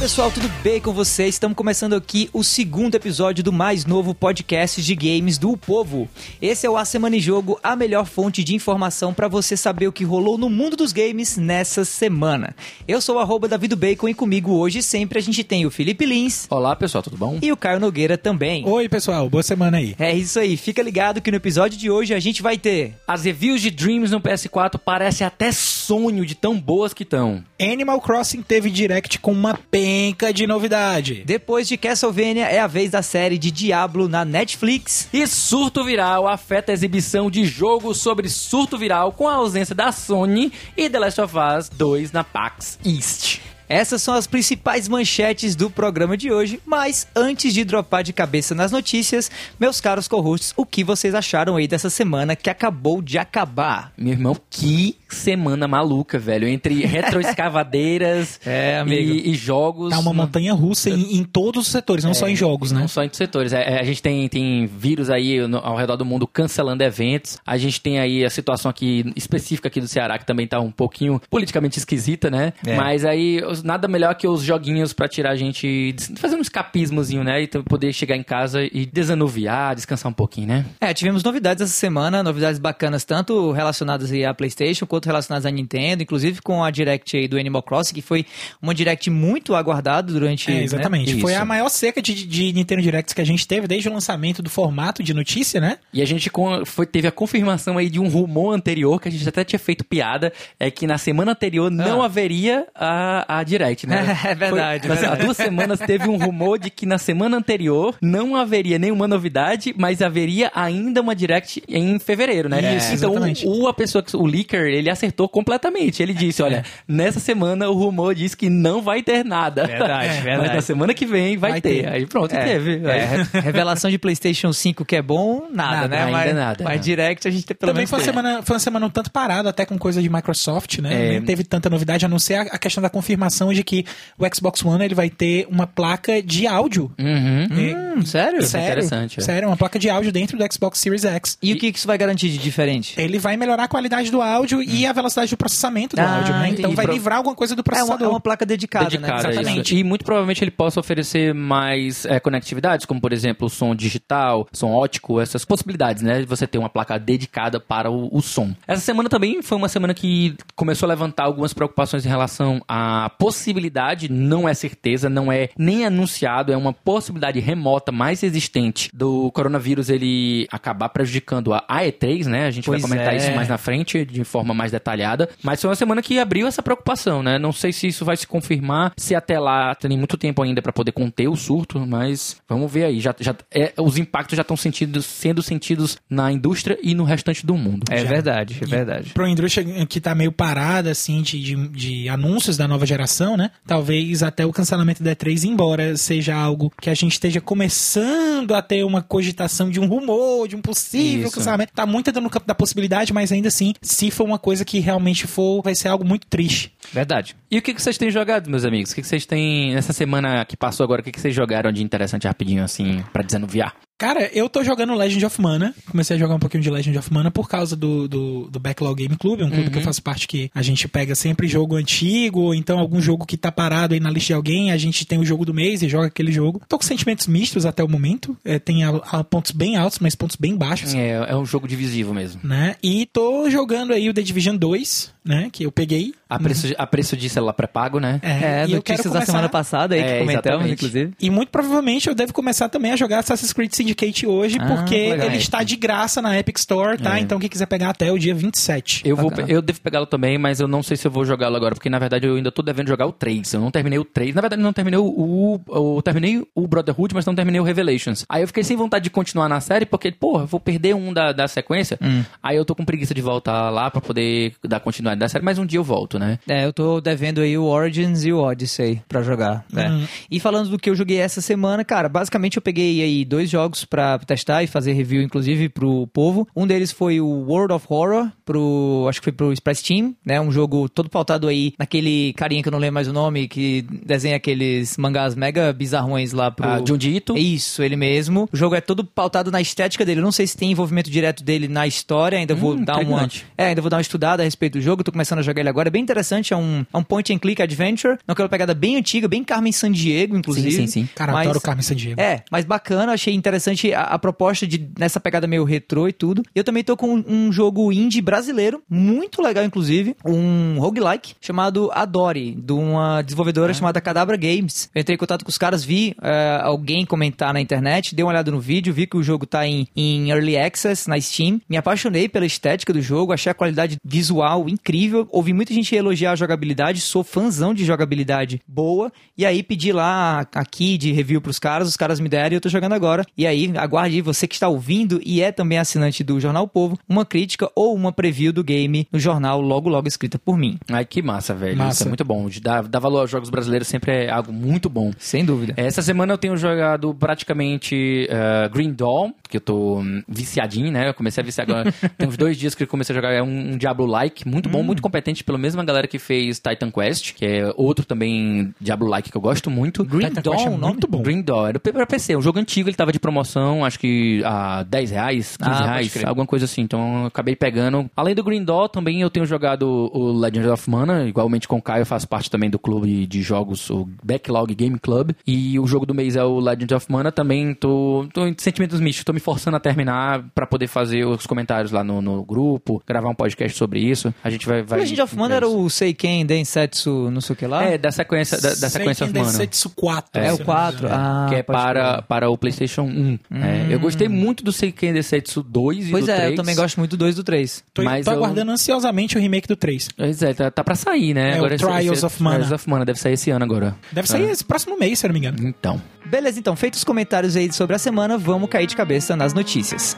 pessoal, tudo bem com vocês? Estamos começando aqui o segundo episódio do mais novo podcast de games do Povo. Esse é o A Semana em Jogo, a melhor fonte de informação para você saber o que rolou no mundo dos games nessa semana. Eu sou o arroba Davido Bacon e comigo hoje sempre a gente tem o Felipe Lins Olá pessoal, tudo bom? e o Caio Nogueira também. Oi, pessoal, boa semana aí. É isso aí, fica ligado que no episódio de hoje a gente vai ter As reviews de Dreams no PS4 parecem até sonho de tão boas que estão. Animal Crossing teve direct com uma penca de novidade. Depois de Castlevania, é a vez da série de Diablo na Netflix. E surto viral afeta a exibição de jogo sobre surto viral com a ausência da Sony e The Last of Us 2 na PAX East. Essas são as principais manchetes do programa de hoje, mas antes de dropar de cabeça nas notícias, meus caros co-hosts, o que vocês acharam aí dessa semana que acabou de acabar? Meu irmão, que semana maluca, velho. Entre retroescavadeiras É, amigo. e, e jogos. Tá uma montanha russa em, em todos os setores, não só em jogos, né? Não só em setores. É, é, a gente tem, tem vírus aí no- ao redor do mundo cancelando eventos. A gente tem aí a situação aqui específica aqui do Ceará, que também tá um pouquinho politicamente esquisita, né? É. Mas aí, nada melhor que os joguinhos pra tirar a gente... Fazer um escapismozinho, né? E poder chegar em casa e desanuviar, descansar um pouquinho, né? É, tivemos novidades essa semana, novidades bacanas, tanto relacionadas aí à PlayStation quanto relacionadas à Nintendo, inclusive com a Direct aí do Animal Crossing, que foi uma Direct muito aguardada durante. É, né? exatamente. Foi Isso. a maior seca de, de Nintendo Directs que a gente teve desde o lançamento do formato de notícia, né? E a gente foi, teve a confirmação aí de um rumor anterior, que a gente até tinha feito piada, é que na semana anterior não Ah. haveria a, a Direct, né? É verdade, Foi, é verdade. Há duas semanas teve um rumor de que na semana anterior não haveria nenhuma novidade, mas haveria ainda uma Direct em fevereiro, né? Isso, então o, a pessoa, o leaker, ele acertou completamente. Ele disse, olha, nessa semana o rumor diz que não vai ter nada. Verdade, Mas verdade. na semana que vem vai, Vai ter. ter. Aí pronto, É, teve. é, re- revelação de PlayStation 5 que é bom, nada, Nada, né? ainda mas, nada, Mas? Direct a gente tem pelo Também menos foi uma, semana, foi uma semana um tanto parada, até com coisa de Microsoft, né? É. Nem teve tanta novidade, a não ser a, a questão da confirmação de que o Xbox One ele vai ter uma placa de áudio. Uhum. Hum, sério? Isso é interessante, é. Sério, uma placa de áudio dentro do Xbox Series X. E o que isso vai garantir de diferente? Ele vai melhorar a qualidade do áudio e a velocidade do processamento do Ah, áudio, né? Então vai Pro- livrar alguma coisa do É uma, processador. é uma placa dedicada, dedicada né? a isso. Exatamente. E muito provavelmente ele possa oferecer mais é, conectividades, como por exemplo som digital, som ótico, essas possibilidades, né? De você ter uma placa dedicada para o, o som. Essa semana também foi uma semana que começou a levantar algumas preocupações em relação à possibilidade, não é certeza, não é nem anunciado, é uma possibilidade remota mais existente do coronavírus ele acabar prejudicando a a E3, né? A gente Pois vai comentar é. isso mais na frente, de forma mais detalhada. Mas foi uma semana que abriu essa preocupação, né? Não sei se isso vai se confirmar, se até lá tem muito tempo ainda para poder conter o surto, mas vamos ver aí. Já, já, é, os impactos já estão sentidos, sendo sentidos na indústria e no restante do mundo. É Já. verdade, é verdade. Pra uma indústria que tá meio parada, assim, de, de, de anúncios da nova geração, né? Talvez até o cancelamento da E3, embora seja algo que a gente esteja começando a ter uma cogitação de um rumor, de um possível Isso. cancelamento, tá muito ainda no campo da possibilidade, mas ainda assim, se for uma coisa que realmente for, vai ser algo muito triste. Verdade. E o que, que vocês têm jogado, meus amigos? O que, que vocês têm nessa semana que passou agora? O que, que vocês jogaram de interessante rapidinho, assim, pra desanuviar? Cara, eu tô jogando Legend of Mana. Comecei a jogar um pouquinho de Legend of Mana por causa do, do, do Backlog Game Club, é um clube que eu faço parte que a gente pega sempre jogo antigo, ou então algum jogo que tá parado aí na lista de alguém, a gente tem o jogo do mês e joga aquele jogo. Tô com sentimentos mistos até o momento. É, tem a- a pontos bem altos, mas pontos bem baixos. É, é um jogo divisivo mesmo. Né? E tô jogando aí o The Division 2, né? Que eu peguei. A preço, de- a preço de celular pré-pago, né? É, e eu quero notícias da começar- semana passada aí que É, comentamos, exatamente. inclusive. E muito provavelmente eu devo começar também a jogar Assassin's Creed Syndicate hoje, Ah, porque legal. ele está de graça na Epic Store, tá? É. Então quem quiser pegar até o dia 27. Eu, vou, eu devo pegá-lo também, mas eu não sei se eu vou jogá-lo agora, porque na verdade eu ainda tô devendo jogar o 3. Eu não terminei o 3. Na verdade, eu não terminei o. o, o- terminei o Brotherhood, mas não terminei o Revelations. Aí eu fiquei sem vontade de continuar na série, porque, porra, eu vou perder um da, da sequência. Hum. Aí eu tô com preguiça de voltar lá pra poder dar continuidade da série, mas um dia eu volto, né? É, eu tô devendo aí o Origins e o Odyssey pra jogar. né? Uhum. E falando do que eu joguei essa semana, cara, basicamente eu peguei aí dois jogos pra testar e fazer review, inclusive, pro povo. Um deles foi o World of Horror, pro. Acho que foi pro Express Team, né? Um jogo todo pautado aí naquele carinha que eu não lembro mais o nome, que desenha aqueles mangás mega bizarrões lá pro. Ah, Junji Ito. Isso, ele mesmo. O jogo é todo pautado na estética dele. Eu não sei se tem envolvimento direto dele na história, ainda vou Hum, dar uma. É, ainda vou dar uma estudada a respeito do jogo. Jogo, tô começando a jogar ele agora, é bem interessante, é um, é um point and click adventure, naquela pegada bem antiga, bem Carmen Sandiego, inclusive. Sim, sim, sim. Cara, Mas- adoro Carmen Sandiego. É, mas bacana, achei interessante a, a proposta de nessa pegada meio retrô e tudo. Eu também tô com um, jogo indie brasileiro, muito legal, inclusive, um roguelike chamado Adore, de uma desenvolvedora chamada Cadabra Games. Eu entrei em contato com os caras, vi é, alguém comentar na internet, dei uma olhada no vídeo, vi que o jogo tá em, em Early Access na Steam. Me apaixonei pela estética do jogo, achei a qualidade visual incrível. Ouvi muita gente elogiar a jogabilidade, sou fãzão de jogabilidade boa. E aí pedi lá aqui de review pros caras, os caras me deram e eu tô jogando agora. E aí, aguarde você que está ouvindo e é também assinante do Jornal Povo, uma crítica ou uma preview do game no jornal, logo logo escrita por mim. Ai, que massa, velho. Massa. Isso é muito bom. Dar, dar valor aos jogos brasileiros sempre é algo muito bom. Sem dúvida. Essa semana eu tenho jogado praticamente eh, Green Dawn, que eu tô hum, viciadinho, né? Eu comecei a viciar agora. tem uns dois dias que eu comecei a jogar. É um, um Diablo-like, muito bom, muito competente, pela mesma galera que fez Titan Quest, que é outro também Diablo-like que eu gosto muito. Green Titan Dawn, Quest é muito bom. Green Dawn, era pra PC, um jogo antigo, ele tava de promoção, acho que a 10 reais, 15 Ah, reais, alguma coisa assim. Então eu acabei pegando. Além do Green Dawn, também eu tenho jogado o Legend of Mana, igualmente com o Caio, eu faço parte também do clube de jogos, o Backlog Game Club. E o jogo do mês é o Legend of Mana, também tô, tô em sentimentos mistos, tô me forçando a terminar pra poder fazer os comentários lá no, no grupo, gravar um podcast sobre isso. A gente vai. O vai Legend of Mana era o Seiken Densetsu, não sei o que lá? É, da sequência, da, da sequência of Mana. Densetsu 4. É se o eu não me 4. engano. Ah, que é para, para o PlayStation 1. É, eu gostei muito do Seiken Densetsu 2 e Pois do é, 3. eu também gosto muito do 2 e do 3. Tô, Mas tô eu- aguardando ansiosamente o remake do 3. Pois é, tá, tá pra sair, né? É, o esse- Trials esse- of Mana. Trials of Mana, deve sair esse ano agora. Deve sair esse próximo mês, se eu não me engano. Então. Beleza, então, feitos os comentários aí sobre a semana, vamos cair de cabeça nas notícias.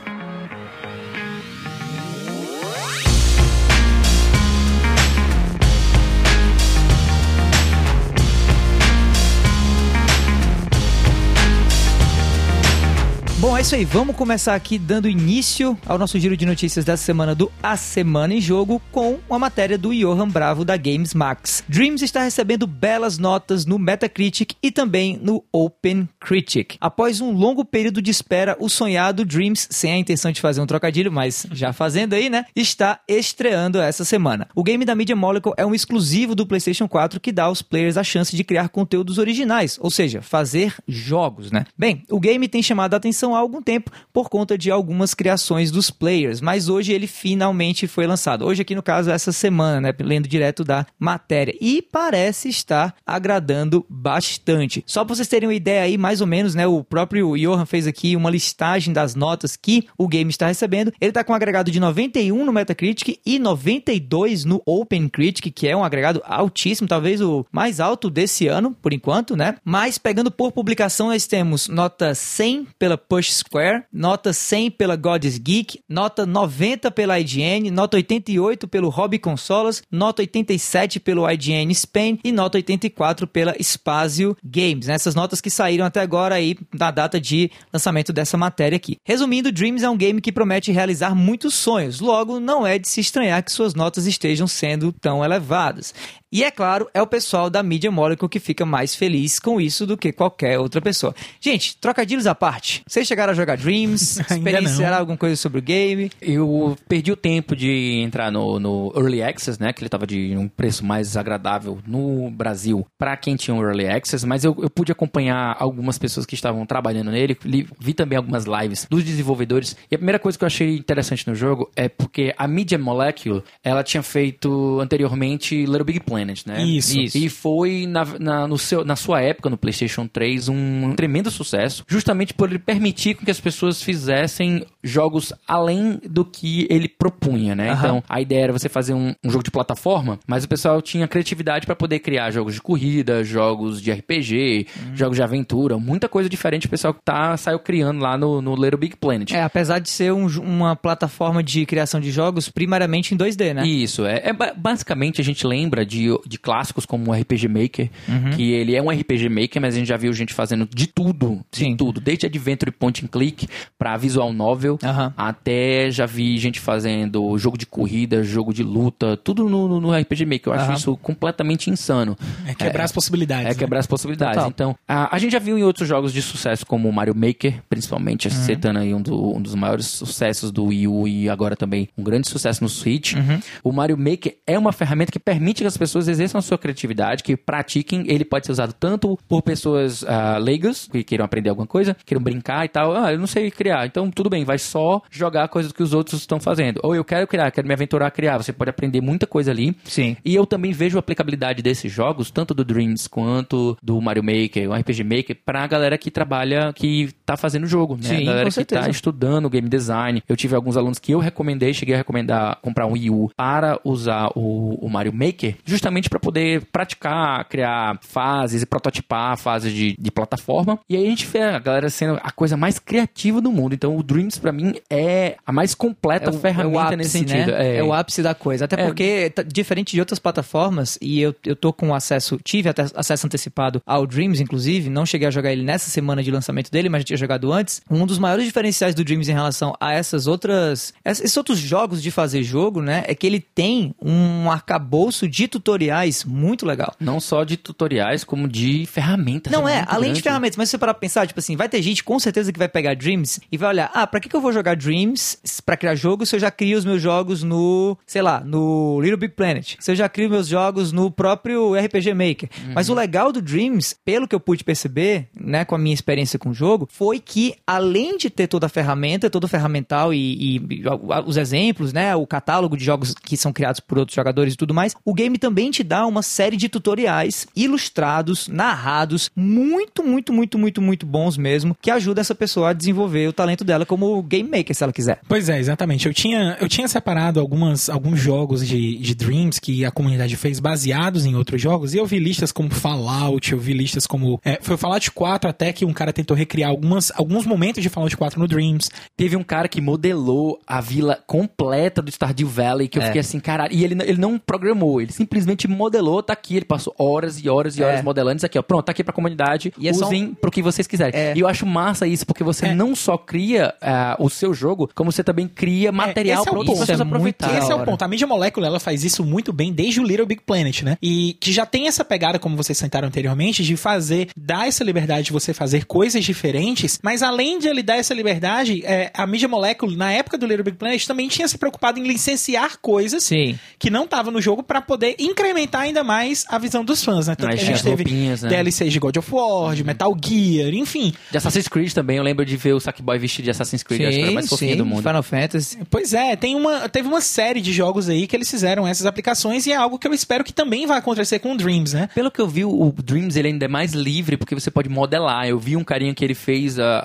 É isso aí. Vamos começar aqui dando início ao nosso giro de notícias dessa semana do A Semana em Jogo com uma matéria do Johan Bravo da Games Max. Dreams está recebendo belas notas no Metacritic e também no Open Critic. Após um longo período de espera, o sonhado Dreams, sem a intenção de fazer um trocadilho, mas já fazendo aí, né, está estreando essa semana. O game da Media Molecule é um exclusivo do PlayStation 4 que dá aos players a chance de criar conteúdos originais, ou seja, fazer jogos, né? Bem, o game tem chamado a atenção há algum tempo por conta de algumas criações dos players, mas hoje ele finalmente foi lançado. Hoje aqui no caso essa semana, né, lendo direto da matéria e parece estar agradando bastante. Só para vocês terem uma ideia aí, mais ou menos, né, o próprio Johan fez aqui uma listagem das notas que o game está recebendo. Ele está com um agregado de 91 no Metacritic e 92 no OpenCritic, que é um agregado altíssimo, talvez o mais alto desse ano, por enquanto, né? Mas pegando por publicação, nós temos nota 100 pela Push Square, nota 100 pela God's Geek, nota 90 pela IGN, nota 88 pelo Hobby Consolas, nota 87 pelo IGN Spain e nota 84 pela Spazio Games. né? Essas notas que saíram até agora aí na data de lançamento dessa matéria aqui. Resumindo, Dreams é um game que promete realizar muitos sonhos, logo não é de se estranhar que suas notas estejam sendo tão elevadas. E é claro, é o pessoal da Media Molecule que fica mais feliz com isso do que qualquer outra pessoa. Gente, trocadilhos à parte. Vocês chegaram a jogar Dreams? Experienciaram alguma coisa sobre o game? Eu perdi o tempo de entrar no, no Early Access, né? Que ele tava de um preço mais agradável no Brasil para quem tinha um Early Access, mas eu, eu pude acompanhar algumas pessoas que estavam trabalhando nele, li- vi também algumas lives dos desenvolvedores. E a primeira coisa que eu achei interessante no jogo é porque a Media Molecule, ela tinha feito anteriormente Little Big Planet, né? Isso. E foi na, na, no seu, na sua época, no PlayStation 3, um tremendo sucesso, justamente por ele permitir com que as pessoas fizessem jogos além do que ele propunha, né? Aham. Então, a ideia era você fazer um, um jogo de plataforma, mas o pessoal tinha criatividade para poder criar jogos de corrida, jogos de RPG, jogos de aventura, muita coisa diferente o pessoal tá, saiu criando lá no, no Little Big Planet. É, apesar de ser um uma plataforma de criação de jogos primariamente em 2D, né? Isso, é, é ba- basicamente a gente lembra de, de clássicos como o RPG Maker, Uhum. que ele é um RPG Maker, mas a gente já viu gente fazendo de tudo, de Sim. tudo, desde Adventure Point point and click pra visual novel, até já vi gente fazendo jogo de corrida, jogo de luta, tudo no, no- RPG Maker. Eu acho isso completamente insano. É quebrar as possibilidades. É né? quebrar as possibilidades. Total. Então, a, a gente já viu em outros jogos de sucesso, como o Mario Maker, principalmente, Uhum. citando aí um, do- um dos maiores sucessos do Wii U e agora também um grande sucesso no Switch. Uhum. O Mario Maker é uma ferramenta que permite que as pessoas exerçam a sua criatividade, que pratiquem. Ele pode ser usado tanto por pessoas ah, leigas, que queiram aprender alguma coisa, queiram brincar e tal. Ah, eu não sei criar, então tudo bem, vai só jogar coisas que os outros estão fazendo. Ou eu quero criar, quero me aventurar a criar. Você pode aprender muita coisa ali. Sim. E eu também vejo a aplicabilidade desses jogos, tanto do Dreams quanto do Mario Maker, o RPG Maker, pra galera que trabalha, que tá fazendo jogo, né? Sim, a galera que tá estudando game design. Eu tive alguns alunos que eu recomendei, cheguei a recomendar comprar um Wii U para usar o, o Mario Maker, justamente para poder praticar, criar fases e prototipar fases de, de plataforma. E aí a gente vê a galera sendo a coisa mais criativa do mundo. Então o Dreams, pra mim, é a mais completa o- ferramenta ápice, nesse sentido. Né? É. o ápice da coisa. Até É. porque, tá- diferente de outras plataformas, e eu, eu tô com acesso, tive até acesso antecipado ao Dreams, inclusive, não cheguei a jogar ele nessa semana de lançamento dele, mas já tinha jogado antes. Um dos maiores diferenciais do Dreams em relação a essas outras. Esses outros jogos de fazer jogo, né? É que ele tem um arcabouço de tutoriais muito legal. Não só de tutoriais, como de ferramentas. Não é, muito além de grande. ferramentas, mas se você parar pra pensar, tipo assim, vai ter gente com certeza que vai pegar Dreams e vai olhar, ah, pra que, que eu vou jogar Dreams pra criar jogo se eu já crio os meus jogos no, sei lá, no Little Big Planet, se eu já crio meus jogos no próprio RPG Maker. Mas o legal do Dreams, pelo que eu pude perceber, né, com a minha experiência com o jogo, foi que além de ter toda a ferramenta, todo o ferramental e, e os exemplos, né, o catálogo de jogos que são criados por outros jogadores e tudo mais, o game também te dá uma série de tutoriais ilustrados, narrados, muito, muito, muito, muito, muito bons mesmo, que ajuda essa pessoa a desenvolver o talento dela como game maker, se ela quiser. Pois é, exatamente. Eu tinha, eu tinha separado algumas, alguns jogos de, de Dreams que a comunidade fez baseados em outros jogos, e eu vi listas como Fallout, eu vi listas como. É, foi o Fallout 4 até que um cara tentou recriar algumas, alguns momentos de Fallout 4 no Dreams. Teve um cara que modelou a vila completa do Stardew Valley, que eu É. fiquei assim, caralho. E ele, ele não programou, ele simplesmente modelou, tá aqui. Ele passou horas e horas e horas É. modelando isso aqui, ó. Pronto, tá aqui pra comunidade. E é só usem pro que vocês quiserem. É. E eu acho massa isso, porque você É. não só cria ah, o seu jogo, como você também cria material esse é o pra outras pessoas é aproveitarem. Esse é o hora. ponto. A mídia molecular ela faz isso muito bem desde o Little Big Planet, né? E que já tem essa pegada, como vocês sentaram anteriormente, de fazer, dar essa liberdade de você fazer coisas diferentes, mas além de ele dar essa liberdade, é, a mídia molecular, na época do Little Big Planet, também tinha se preocupado em licenciar coisas Sim. que não estavam no jogo pra poder incrementar ainda mais a visão dos fãs, né? Tanto Mas que a gente teve roupinhas, né? DLCs de God of War, de Metal Gear, enfim. De Assassin's Creed também, eu lembro de ver o Sackboy vestido de Assassin's Creed, eu acho que era o mais fofinho do mundo. Final Fantasy. Pois é, tem uma, teve uma série de jogos aí que eles fizeram essas aplicações e é algo que eu espero que também vai acontecer com o Dreams, né? Pelo que eu vi, o Dreams ele ainda é mais livre, porque você pode modelar. Eu vi um carinha que ele fez a,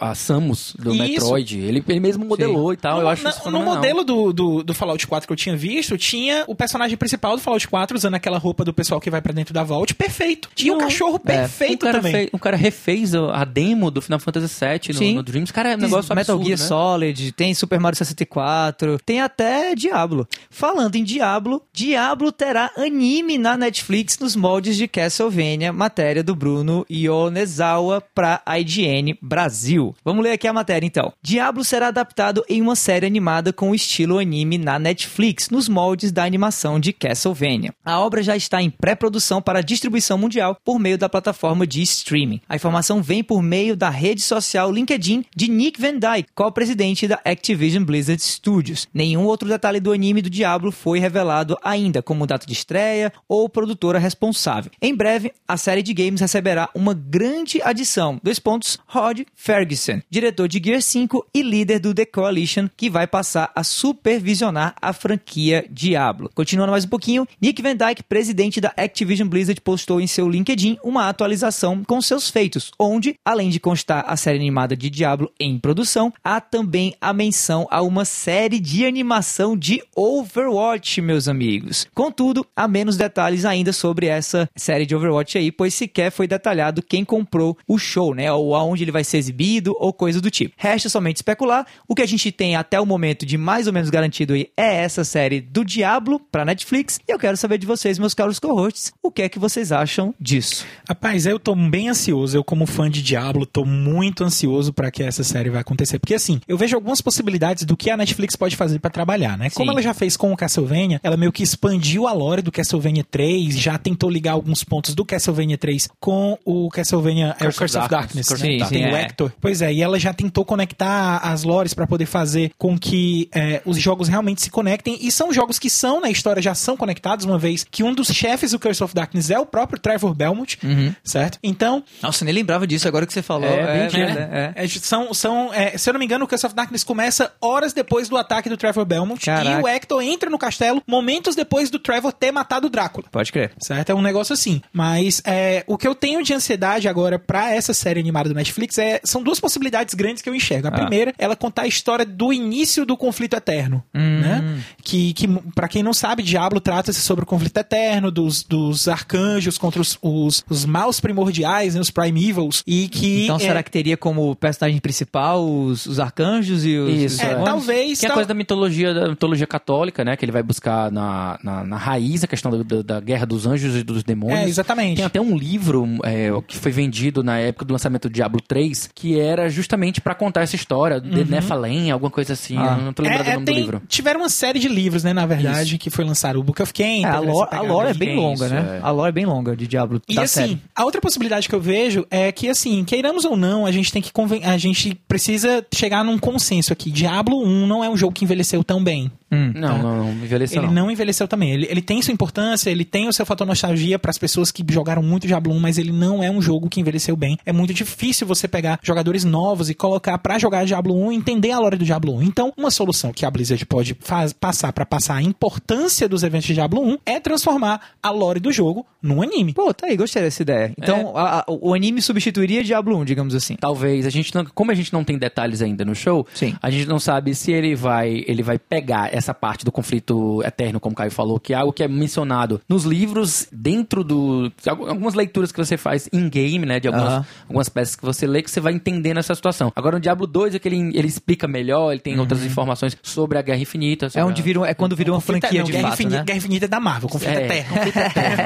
a, a Samus do Isso. Metroid. Ele, ele mesmo modelou e tal. eu No- acho na- isso no modelo do, do, do Fallout 4 que eu tinha visto, tinha o personagem principal do Fallout 4 usando aquela roupa do pessoal que vai pra dentro da Vault, perfeito. Tinha um cachorro é, perfeito um cara também. fez- um cara refez a a demo do Final Fantasy VII no, Sim. no Dreams. Cara, é um negócio Metal absurdo, Gear né? Solid, tem Super Mario 64, tem até Diablo. Falando em Diablo, Diablo terá anime na Netflix nos moldes de Castlevania, matéria do Bruno Yonezawa pra IGN Brasil. Vamos ler aqui a matéria então. Diablo será adaptado em uma série animada com estilo anime na Netflix, nos moldes da animação de Castlevania. A obra já está em pré-produção para distribuição mundial por meio da plataforma de streaming. A informação vem por meio da rede social LinkedIn de Nick Van Dyke, co-presidente da Activision Blizzard Studios. Nenhum outro detalhe do anime do Diablo foi revelado ainda, como data de estreia ou produtora responsável. Em breve, a série de games receberá uma grande adição. Dois pontos, Rod Ferguson, diretor de Gear 5 e líder do The Coalition, que vai passar a supervisionar a franquia Diablo. Continuando mais um pouquinho, Nick Van Dyke, presidente da Activision Blizzard, postou em seu LinkedIn uma atualização com seus feitos, onde, além de constar a série animada de Diablo em produção, há também a menção a uma série de animação de Overwatch, meus amigos. Contudo, há menos detalhes ainda sobre essa série de Overwatch aí, pois sequer foi detalhado quem comprou o show, né? Ou aonde ele vai ser exibido, ou coisa do tipo. Resta somente especular. O que a gente tem até o momento de mais ou menos garantido aí é essa série do Diablo pra Netflix. E eu quero saber de vocês, meus caros co-hosts, o que é que vocês acham disso? Rapaz, eu tô bem ansioso. Eu, como fã de Diablo, tô muito ansioso para que essa série vai acontecer. Porque assim, eu vejo algumas possibilidades do que a Netflix pode fazer para trabalhar, né? Como Sim. ela já fez com o Castlevania, ela meio que expandiu a lore do Castlevania 3, já tentou ligar alguns pontos do Castlevania 3 com o Castlevania é, o Curse of Curse of Darkness, Darkness, Curse né? of Que tem o Darkness. Hector. Pois é, e ela já tentou conectar as lores para poder fazer com que é, os jogos realmente se conectem. E são jogos que são, na história, já são conectados, uma vez que um dos chefes do Curse of Darkness é o próprio Trevor Belmont, certo? Então, Nossa, eu nem lembrava disso agora que você falou. É, bem é, que- é, é. é, são, são, é, se eu não me engano, o Curse of Darkness começa horas depois do ataque do Trevor Belmont. Caraca. E o Hector entra no castelo momentos depois do Trevor ter matado o Drácula. Pode crer. Certo? É um negócio assim. Mas é, o que eu tenho de ansiedade agora pra essa série animada do Netflix é, são duas possibilidades grandes que eu enxergo. A Ah. primeira, ela contar a história do início do conflito eterno. Hum. Né? Que, que para quem não sabe, Diablo trata-se sobre o conflito eterno, dos, dos arcanjos contra os, os, os maus primordiais, né, os primevals. E que. Então é, será que teria como personagem principal os, os arcanjos e os. Isso, os É, talvez. Que é tal- coisa da mitologia, da mitologia católica, né? Que ele vai buscar na, na, na raiz a questão do- do- da guerra dos anjos e dos demônios. É, exatamente. Tem até um livro é, que foi vendido na época do lançamento do Diablo 3, que era justamente pra contar essa história, The Nephilim, alguma coisa assim. Ah. Não tô lembrando Uhum. É, o é, nome tem- do livro. Tiveram uma série de livros, né, na verdade, que foi lançado. O Book of Cain. É, a teve lore, a lore é de bem longa, isso, né? é. A lore é bem longa de Diablo E da assim, série. a outra possibilidade que eu vejo é que, assim, queiramos ou não, a gente tem que conven... a gente precisa chegar num consenso aqui. Diablo 1 não é um jogo que envelheceu tão bem. Hum. Não, não, não, envelheceu Ele não. não envelheceu também. Ele, ele tem sua importância, ele tem o seu fator nostalgia para as pessoas que jogaram muito Diablo 1, mas ele não é um jogo que envelheceu bem. É muito difícil você pegar jogadores novos e colocar pra jogar Diablo 1 e entender a lore do Diablo 1. Então, uma solução que a Blizzard pode faz- passar pra passar a importância dos eventos de Diablo 1 é transformar a lore do jogo num anime. Pô, tá aí, gostei dessa ideia. Então, a- a- o anime substituiria Diablo 1, digamos assim. Talvez a gente não, como a gente não tem detalhes ainda no show, Sim. a gente não sabe se ele vai ele vai pegar essa parte do conflito eterno, como o Caio falou, que é algo que é mencionado nos livros, dentro do algu- algumas leituras que você faz em game, né, de algumas, algumas peças que você lê que você vai entendendo essa situação. Agora no Diablo 2 é que ele, ele explica melhor, ele tem outras informações sobre a Guerra Infinita, É onde a- é quando vira uma Conflito- franquia não, de Guerra fato, Infinita, né? Guerra Infinita é da Marvel, conflito É. eterno.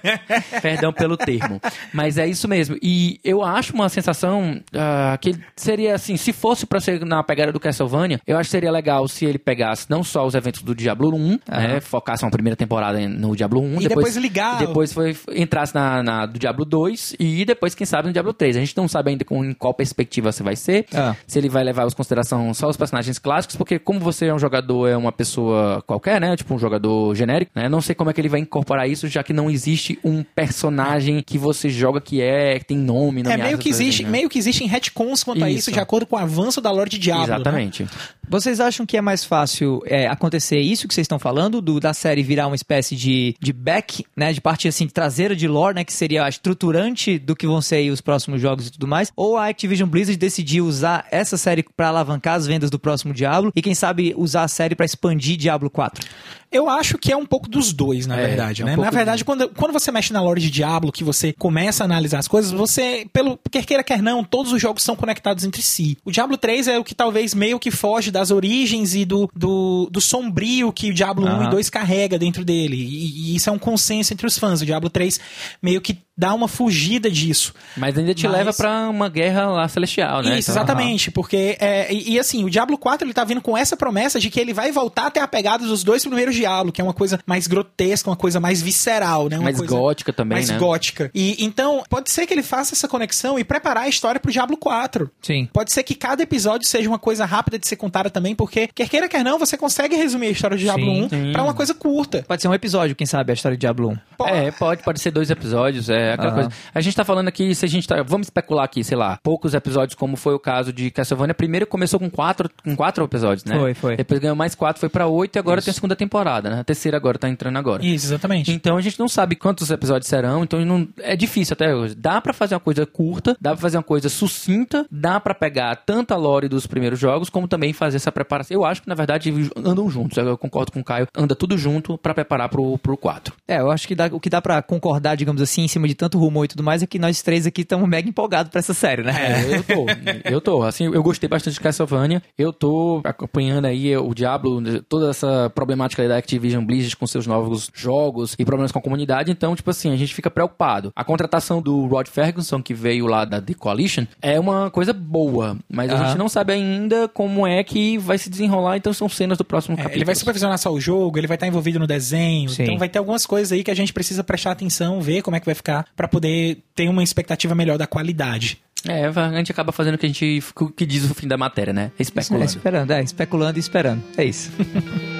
Perdão pelo termo. Mas é isso mesmo. E eu acho uma sensação ah, que seria assim, se fosse pra ser na pegada do Castlevania, eu acho que seria legal se ele pegasse não só os eventos do Diablo 1, né, focasse uma primeira temporada em- no Diablo 1, E depois ligar- e depois foi, entrasse na, na do Diablo 2 e depois, quem sabe, no Diablo 3. A gente não sabe ainda com, em qual perspectiva você vai ser, Ah. se ele vai levar em consideração só os personagens clássicos, porque como você é um jogador, é uma pessoa qualquer, né, tipo um jogador genérico, né, não sei como é que ele vai incorporar isso, já que não existe um personagem que você joga que é, que tem nome, É meio que existe, né? meio que existem retcons quanto a isso, Isso. de acordo com o avanço da lore de Diablo. né? Exatamente. Vocês acham que é mais fácil é, acontecer isso que vocês estão falando, do, da série virar uma espécie de, de back, né? De parte assim, traseira de lore, né? Que seria a estruturante do que vão ser aí os próximos jogos e tudo mais. Ou a Activision Blizzard decidiu usar essa série pra alavancar as vendas do próximo Diablo e quem sabe usar a série pra expandir Diablo 4. Eu acho que é um pouco dos dois, na É, verdade, é um né? Na verdade, quando, quando você mexe na lore de Diablo, que você começa a analisar as coisas, você, pelo quer queira, quer não, todos os jogos são conectados entre si. O Diablo 3 é o que talvez meio que foge das origens e do, do, do sombrio que o Diablo 1 Aham. e 2 carrega dentro dele. E, e isso é um consenso entre os fãs. O Diablo 3 meio que dá uma fugida disso. Mas ainda te Mas- leva pra uma guerra lá celestial, né? Isso, Então, exatamente, porque é, e, e assim, o Diablo 4 ele tá vindo com essa promessa de que ele vai voltar até a pegada dos dois primeiros Diablo, que é uma coisa mais grotesca, uma coisa mais visceral, né? Uma Mais coisa gótica também, mais né? gótica. E então, pode ser que ele faça essa conexão e preparar a história pro Diablo 4. Sim. Pode ser que cada episódio seja uma coisa rápida de ser contada também, porque quer queira quer não, você consegue resumir a história de Diablo Sim, 1 sim. pra uma coisa curta. Pode ser um episódio, quem sabe, a história de Diablo 1. Pô, É, pode, pode ser dois episódios, é aquela Aham. coisa. A gente tá falando aqui, se a gente tá. Vamos especular aqui, sei lá, poucos episódios, como foi o caso de Castlevania. Primeiro começou com quatro, com quatro episódios, né? Foi, foi. Depois ganhou mais quatro, foi pra oito e agora tem a segunda temporada, né? A terceira agora tá entrando agora. Isso, exatamente. Então a gente não sabe quantos episódios serão, então não, é difícil até hoje. Dá pra fazer uma coisa curta, dá pra fazer uma coisa sucinta, dá pra pegar tanto a lore dos primeiros jogos, como também fazer essa preparação. Eu acho que na verdade andam juntos, eu concordo com o Caio, anda tudo junto pra preparar pro, pro 4. É, eu acho que dá- o que dá pra concordar, digamos assim, em cima de tanto rumor e tudo mais, é que nós três aqui estamos mega empolgados pra essa série, né? É, eu tô. eu tô. Assim, eu gostei bastante de Castlevania. Eu tô acompanhando aí o Diablo, toda essa problemática da Activision Blizzard com seus novos jogos e problemas com a comunidade. Então, tipo assim, a gente fica preocupado. A contratação do Rod Ferguson, que veio lá da The Coalition, é uma coisa boa. Mas a gente não sabe ainda como é que vai se desenrolar. Então, são cenas do próximo É, capítulo. ele vai supervisionar só o jogo, ele vai estar envolvido no desenho, Sim. então vai ter algumas coisas aí que a gente precisa prestar atenção, ver como é que vai ficar, pra poder ter uma expectativa melhor da qualidade. É, a gente acaba fazendo o que a gente o que diz o fim da matéria, né? É, Especulando. esperando, é, especulando e esperando. É isso.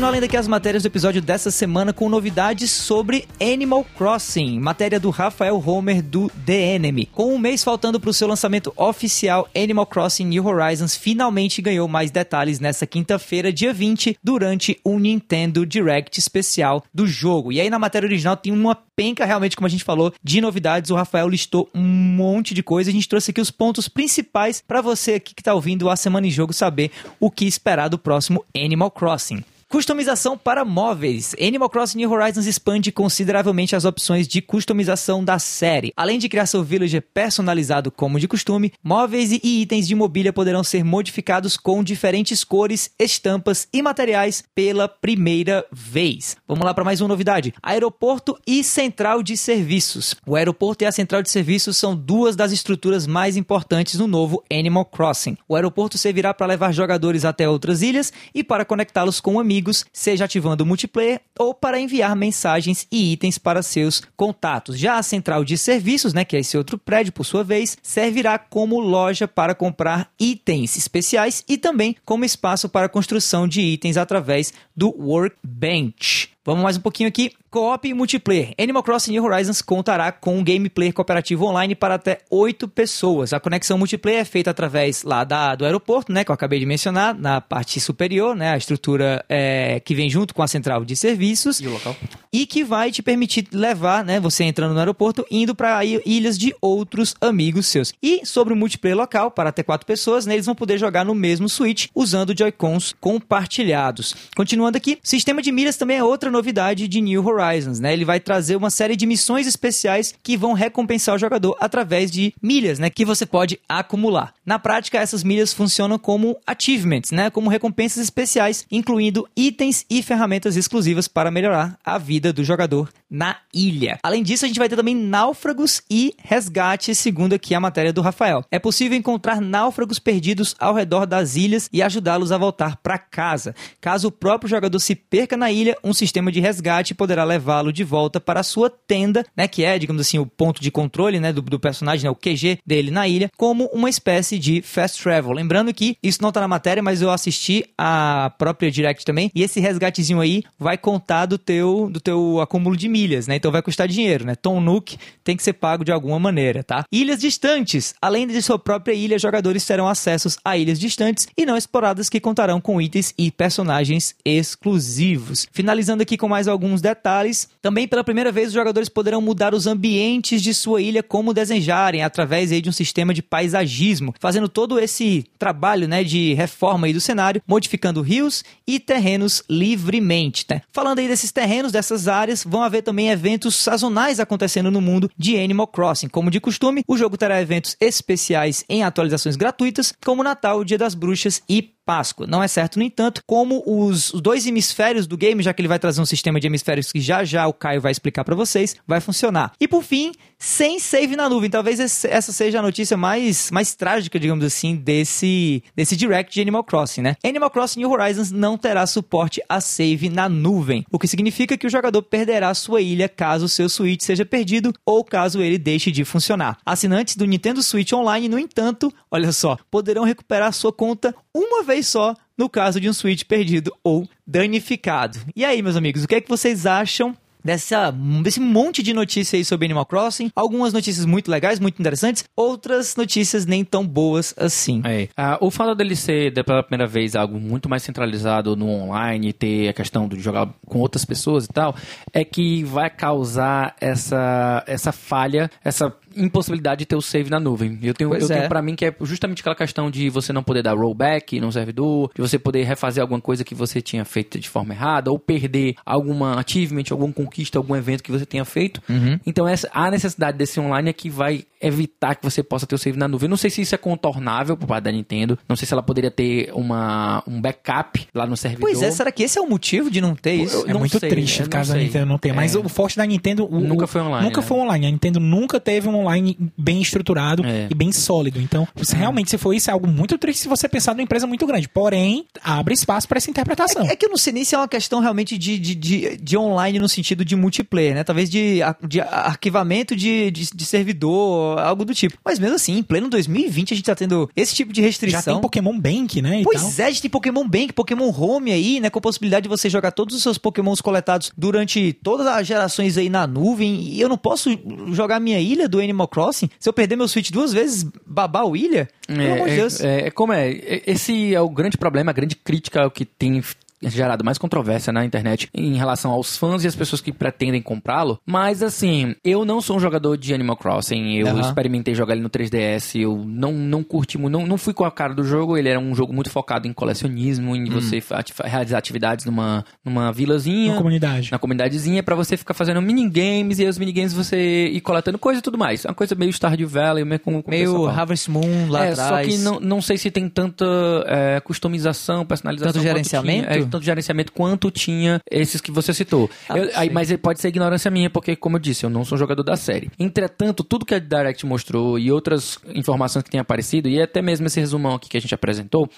continuar lendo aqui as matérias do episódio dessa semana com novidades sobre Animal Crossing. Matéria do Rafael Homer do The Enemy. Com um mês faltando para o seu lançamento oficial, Animal Crossing New Horizons finalmente ganhou mais detalhes nessa quinta-feira, dia 20, durante um Nintendo Direct especial do jogo. E aí na matéria original tem uma penca, realmente, como a gente falou, de novidades. O Rafael listou um monte de coisa. A gente trouxe aqui os pontos principais para você aqui que está ouvindo a Semana em Jogo saber o que esperar do próximo Animal Crossing. Customização para móveis. Animal Crossing New Horizons expande consideravelmente as opções de customização da série. Além de criar seu villager personalizado como de costume, móveis e itens de mobília poderão ser modificados com diferentes cores, estampas e materiais pela primeira vez. Vamos lá para mais uma novidade: aeroporto e central de serviços. O aeroporto e a central de serviços são duas das estruturas mais importantes no novo Animal Crossing. O aeroporto servirá para levar jogadores até outras ilhas e para conectá-los com amigos, seja ativando o multiplayer ou para enviar mensagens e itens para seus contatos. Já a central de serviços, né, que é esse outro prédio, por sua vez, servirá como loja para comprar itens especiais e também como espaço para construção de itens através do Workbench. Vamos mais um pouquinho aqui. Co-op e multiplayer. Animal Crossing New Horizons contará com um gameplay cooperativo online para até 8 pessoas. A conexão multiplayer é feita através lá da, do aeroporto, né, que eu acabei de mencionar, na parte superior, né, a estrutura é, que vem junto com a central de serviços E o local? e que vai te permitir levar, né, você entrando no aeroporto, indo para ilhas de outros amigos seus. E sobre o multiplayer local, para até quatro pessoas, né, eles vão poder jogar no mesmo Switch usando Joy-Cons compartilhados. Continuando aqui, sistema de milhas também é outra novidade de New Horizons, né? Ele vai trazer uma série de missões especiais que vão recompensar o jogador através de milhas, né, que você pode acumular. Na prática, essas milhas funcionam como achievements, né, como recompensas especiais, incluindo itens e ferramentas exclusivas para melhorar a vida do jogador na ilha. Além disso, a gente vai ter também náufragos e resgates, segundo aqui a matéria do Rafael. É possível encontrar náufragos perdidos ao redor das ilhas e ajudá-los a voltar para casa. Caso o próprio jogador se perca na ilha, um sistema de resgate poderá levá-lo de volta para a sua tenda, né, que é, digamos assim, o ponto de controle, né, do, do personagem, né, o QG dele na ilha, como uma espécie de fast travel. Lembrando que isso não tá na matéria, mas eu assisti a própria Direct também, e esse resgatezinho aí vai contar do teu, do teu acúmulo de milhas, né? Então vai custar dinheiro, né? Tom Nook tem que ser pago de alguma maneira, tá? Ilhas distantes. Além de sua própria ilha, jogadores terão acessos a ilhas distantes e não exploradas que contarão com itens e personagens exclusivos. Finalizando aqui com mais alguns detalhes, também pela primeira vez os jogadores poderão mudar os ambientes de sua ilha como desejarem, através aí de um sistema de paisagismo, fazendo todo esse trabalho, né, de reforma aí do cenário, modificando rios e terrenos livremente, né? Falando aí desses terrenos, dessas áreas, vão haver também eventos sazonais acontecendo no mundo de Animal Crossing. Como de costume, o jogo terá eventos especiais em atualizações gratuitas, como Natal, Dia das Bruxas e Páscoa. Não é certo, no entanto, como os dois hemisférios do game, já que ele vai trazer um sistema de hemisférios que já já o Caio vai explicar para vocês, vai funcionar. E por fim, sem save na nuvem. Talvez essa seja a notícia mais, mais trágica, digamos assim, desse, desse Direct de Animal Crossing, né? Animal Crossing New Horizons não terá suporte a save na nuvem, o que significa que o jogador perderá sua ilha caso seu Switch seja perdido ou caso ele deixe de funcionar. Assinantes do Nintendo Switch Online, no entanto, olha só, poderão recuperar sua conta uma vez só no caso de um Switch perdido ou danificado. E aí, meus amigos, o que é que vocês acham dessa, desse monte de notícias aí sobre Animal Crossing. Algumas notícias muito legais, muito interessantes, outras notícias nem tão boas assim. É. Ah, o fato dele ser, pela primeira vez, algo muito mais centralizado no online, ter a questão de jogar com outras pessoas e tal, é que vai causar essa, essa falha, essa impossibilidade de ter o save na nuvem. Eu tenho, Pois eu tenho é. para mim que é justamente aquela questão de você não poder dar rollback no servidor, de você poder refazer alguma coisa que você tinha feito de forma errada, ou perder alguma achievement, alguma conquista, algum evento que você tenha feito. Então essa, a necessidade desse online é que vai evitar que você possa ter o save na nuvem. Eu não sei se isso é contornável por parte da Nintendo, não sei se ela poderia ter uma, um backup lá no servidor. Pois é, será que esse é o motivo de não ter isso? Eu É não muito sei, triste eu caso a. Nintendo não tenha. Mas É. o forte da Nintendo. o- Nunca foi online, Nunca né? foi online. A Nintendo nunca teve um online bem estruturado É. e bem sólido. Então, se realmente se for isso, é algo muito triste se você pensar numa empresa muito grande. Porém, abre espaço para essa interpretação. É que eu não sei nem se é uma questão realmente de, de, de, de online no sentido de multiplayer, né? Talvez de, de arquivamento de, de, de servidor, algo do tipo. Mas mesmo assim, em pleno 2020, a gente tá tendo esse tipo de Já restrição. tem Pokémon Bank, né? e tal. Pois é, a gente tem Pokémon Bank, Pokémon Home aí, né? Com a possibilidade de você jogar todos os seus Pokémons coletados durante todas as gerações aí na nuvem. E eu não posso jogar minha ilha do Animal Crossing. Se eu perder meu Switch duas vezes, babar o ilha? Pelo amor de É, Deus. é, é como é. é- Esse é o grande problema, a grande crítica que tem gerado mais controvérsia na internet em relação aos fãs e as pessoas que pretendem comprá-lo. Mas assim, eu não sou um jogador de Animal Crossing. Eu Aham. experimentei jogar ele no 3DS. Eu não, não curti muito, não, não fui com a cara do jogo. Ele era um jogo muito focado em colecionismo, Hum. em você fa- realizar atividades numa, numa vilazinha Na comunidade. na comunidadezinha pra você ficar fazendo minigames e aí os minigames você ir coletando coisa e tudo mais. É uma coisa meio Stardew Valley, meio como, como Meio. Harvest Moon lá é, atrás. só que não, não sei se tem tanta é, customização, personalização. Tanto quanto gerenciamento? É, tanto gerenciamento quanto tinha esses que você citou. Ah, Eu- aí, mas pode ser ignorância minha, porque, como eu disse, eu não sou jogador da série. Entretanto, tudo que a Direct mostrou e outras informações que têm aparecido, e até mesmo esse resumão aqui que a gente apresentou,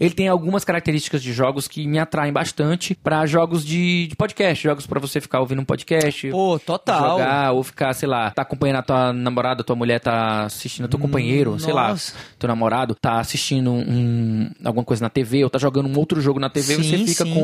ele tem algumas características de jogos que me atraem bastante pra jogos de, de podcast, jogos pra você ficar ouvindo um podcast. Pô, total. Jogar, ou ficar, sei lá, tá acompanhando a tua namorada, tua mulher tá assistindo, teu companheiro, sei lá, nossa. teu namorado tá assistindo um, alguma coisa na TV, ou tá jogando um outro jogo na TV, Sim, você fica sim.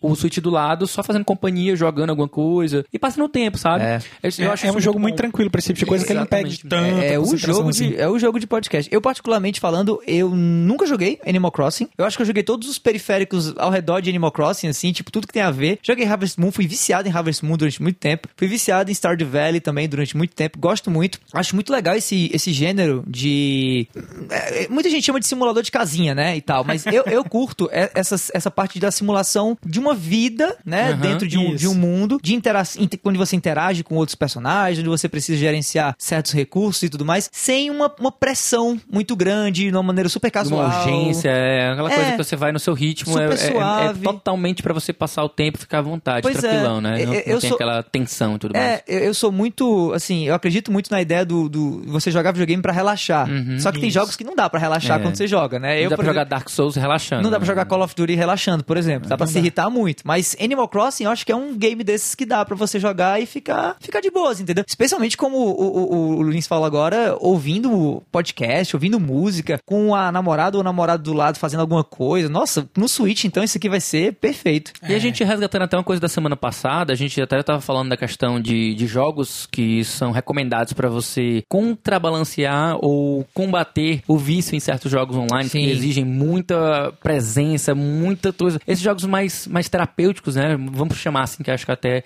com o Switch do lado, só fazendo companhia, jogando alguma coisa, e passando o tempo, sabe? É. Eu, eu É, acho é um jogo muito bom. tranquilo pra esse tipo de coisa que ele não pede Exatamente. tanto. É, o jogo de, é o jogo de podcast. Eu, particularmente falando, eu nunca joguei Animal Crossing. Eu acho que eu joguei todos os periféricos ao redor de Animal Crossing, assim, tipo, tudo que tem a ver. Joguei Harvest Moon, fui viciado em Harvest Moon durante muito tempo. Fui viciado em Stardew Valley também durante muito tempo. Gosto muito. Acho muito legal esse, esse gênero de. é, é, muita gente chama de simulador de casinha, né? E tal. Mas eu, eu curto é- essa, essa parte da simulação de uma vida, né? Aham, dentro de um, isso. de um mundo, de intera inter- quando você interage com outros personagens, onde você precisa gerenciar certos recursos e tudo mais, sem uma, uma pressão muito grande, de uma maneira super casual. Uma urgência, é aquela É. coisa que você vai no seu ritmo, é, é- é- é totalmente pra você passar o tempo e ficar à vontade, Pois é. tranquilão, né? Não, Eu- não tem sou- aquela tensão e tudo mais. É, eu sou muito, assim, eu acredito muito na ideia do, do você jogar videogame pra relaxar. Só que tem Isso. jogos que não dá pra relaxar Uhum. É. quando você joga, né? Não eu, dá pra jogar exemplo, Dark Souls relaxando. Não dá pra né? jogar Call of Duty relaxando, por exemplo. Dá pra se irritar muito. Mas Animal Crossing, eu acho que é um game desses que dá pra você jogar e ficar, ficar de boas, entendeu? Especialmente como o, o, o Luiz fala agora, ouvindo podcast, ouvindo música, com a namorada ou o namorado do lado fazendo alguma coisa. Nossa, no Switch, então, isso aqui vai ser perfeito. E a gente resgatando até uma coisa da semana passada, a gente até estava falando da questão de, de jogos que são recomendados para você contrabalancear ou combater o vício em certos jogos online Sim. que exigem muita presença, muita coisa. Esses jogos mais, mais terapêuticos, né? Vamos chamar assim, que acho que até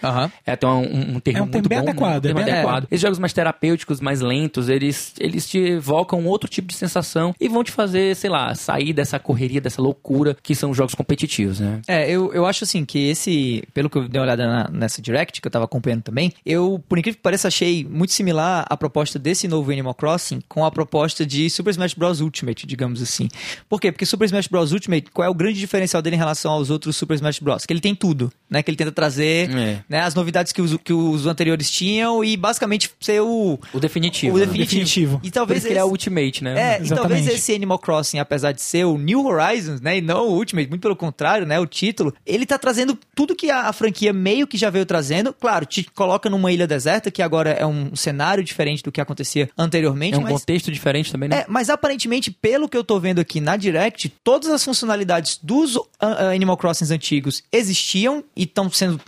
é até um, um termo É um muito bem bom, adequado, né? Um termo é bem adequado. Esses jogos mais terapêuticos, mais lentos, eles, eles te evocam outro tipo de sensação e vão te fazer, sei lá, sair dessa correria, dessa loucura que são jogos competitivos, né? É, eu, eu acho assim que esse, pelo que eu dei uma olhada na- nessa Direct, que eu tava acompanhando também, eu, por incrível que pareça, achei muito similar a proposta desse novo Animal Crossing com a proposta de Super Smash Bros. Ultimate, digamos assim. Por quê? Porque Super Smash Bros. Ultimate, qual é o grande diferencial dele em relação aos outros Super Smash Bros? Que ele tem tudo, né? Que ele tenta trazer É. né, as novidades que os, que os anteriores tinham e basicamente ser o, O definitivo. o né? definitivo. Definitivo. E Por talvez que ele é esse- o Ultimate, né? é, e talvez Exatamente. esse Animal Crossing, apesar de ser o New Horizons, né, e não o Ultimate, muito pelo contrário, né, o título, ele tá trazendo tudo que a, a franquia meio que já veio trazendo. Claro, te coloca numa ilha deserta, que agora é um cenário diferente do que acontecia anteriormente, É um mas... contexto diferente também, né? É, mas aparentemente, pelo que eu tô vendo aqui na Direct, todas as funcionalidades dos ah, ah, Animal Crossings antigos existiam e estão sendo